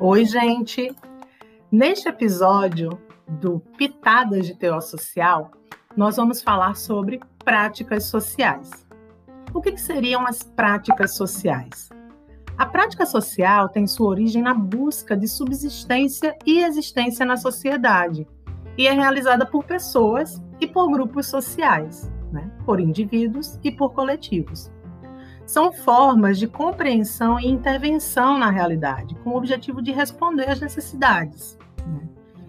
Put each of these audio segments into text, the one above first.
Oi, gente! Neste episódio do Pitadas de Teó Social, nós vamos falar sobre práticas sociais. O que, que seriam as práticas sociais? A prática social tem sua origem na busca de subsistência e existência na sociedade e é realizada por pessoas e por grupos sociais, né? por indivíduos e por coletivos são formas de compreensão e intervenção na realidade, com o objetivo de responder às necessidades. Né?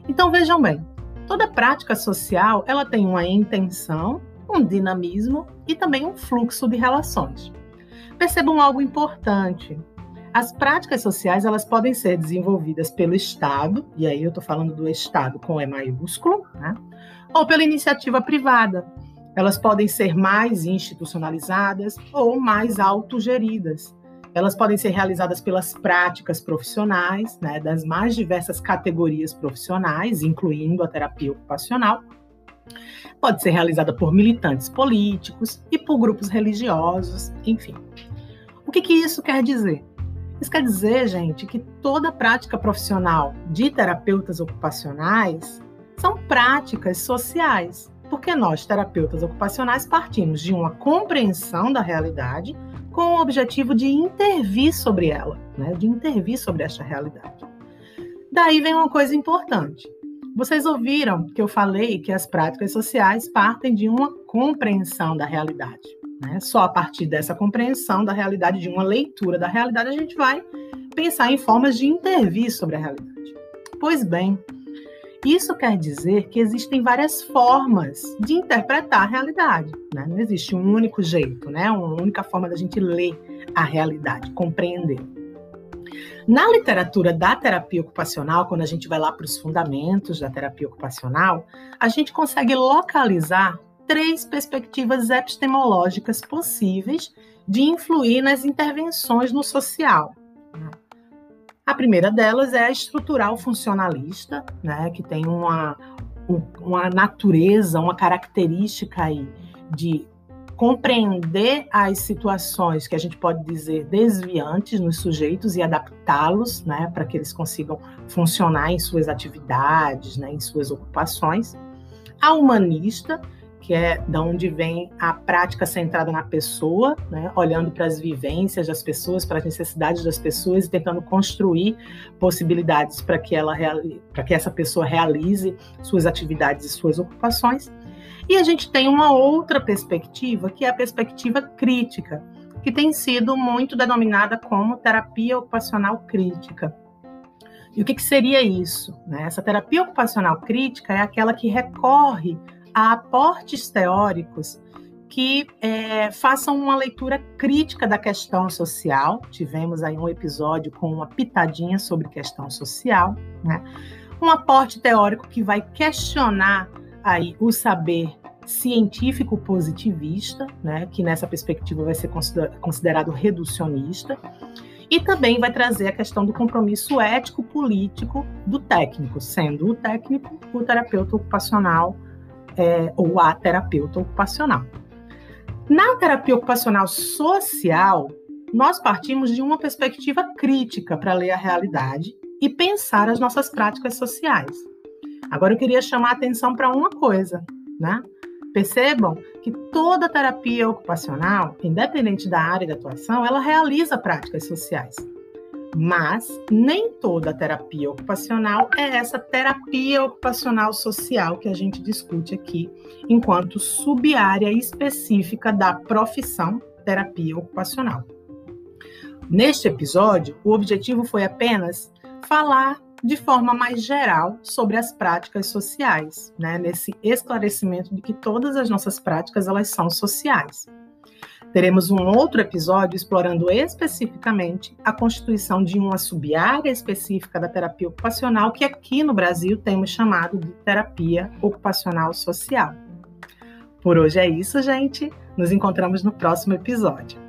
Então vejam bem, toda prática social ela tem uma intenção, um dinamismo e também um fluxo de relações. Percebam algo importante. As práticas sociais elas podem ser desenvolvidas pelo Estado, e aí eu estou falando do Estado com E maiúsculo, né? ou pela iniciativa privada, elas podem ser mais institucionalizadas ou mais autogeridas. Elas podem ser realizadas pelas práticas profissionais, né, das mais diversas categorias profissionais, incluindo a terapia ocupacional. Pode ser realizada por militantes políticos e por grupos religiosos, enfim. O que, que isso quer dizer? Isso quer dizer, gente, que toda prática profissional de terapeutas ocupacionais são práticas sociais porque nós, terapeutas ocupacionais, partimos de uma compreensão da realidade com o objetivo de intervir sobre ela, né? de intervir sobre esta realidade. Daí vem uma coisa importante. Vocês ouviram que eu falei que as práticas sociais partem de uma compreensão da realidade. Né? Só a partir dessa compreensão da realidade, de uma leitura da realidade, a gente vai pensar em formas de intervir sobre a realidade. Pois bem, isso quer dizer que existem várias formas de interpretar a realidade. Né? Não existe um único jeito, né? uma única forma da gente ler a realidade, compreender. Na literatura da terapia ocupacional, quando a gente vai lá para os fundamentos da terapia ocupacional, a gente consegue localizar três perspectivas epistemológicas possíveis de influir nas intervenções no social. A primeira delas é a estrutural funcionalista, né, que tem uma, uma natureza, uma característica aí de compreender as situações que a gente pode dizer desviantes nos sujeitos e adaptá-los, né, para que eles consigam funcionar em suas atividades, né, em suas ocupações. A humanista, que é da onde vem a prática centrada na pessoa, né? olhando para as vivências das pessoas, para as necessidades das pessoas e tentando construir possibilidades para que ela para que essa pessoa realize suas atividades e suas ocupações. E a gente tem uma outra perspectiva, que é a perspectiva crítica, que tem sido muito denominada como terapia ocupacional crítica. E o que, que seria isso? Né? Essa terapia ocupacional crítica é aquela que recorre a aportes teóricos que é, façam uma leitura crítica da questão social. Tivemos aí um episódio com uma pitadinha sobre questão social, né? Um aporte teórico que vai questionar aí o saber científico positivista, né? Que nessa perspectiva vai ser considerado reducionista. E também vai trazer a questão do compromisso ético-político do técnico, sendo o técnico o terapeuta ocupacional é, ou a terapeuta ocupacional. Na terapia ocupacional social, nós partimos de uma perspectiva crítica para ler a realidade e pensar as nossas práticas sociais. Agora eu queria chamar a atenção para uma coisa, né? Percebam que toda terapia ocupacional, independente da área de atuação, ela realiza práticas sociais. Mas nem toda terapia ocupacional é essa terapia ocupacional social que a gente discute aqui, enquanto sub-área específica da profissão terapia ocupacional. Neste episódio, o objetivo foi apenas falar de forma mais geral sobre as práticas sociais, né? nesse esclarecimento de que todas as nossas práticas elas são sociais. Teremos um outro episódio explorando especificamente a constituição de uma sub-área específica da terapia ocupacional, que aqui no Brasil temos chamado de terapia ocupacional social. Por hoje é isso, gente. Nos encontramos no próximo episódio.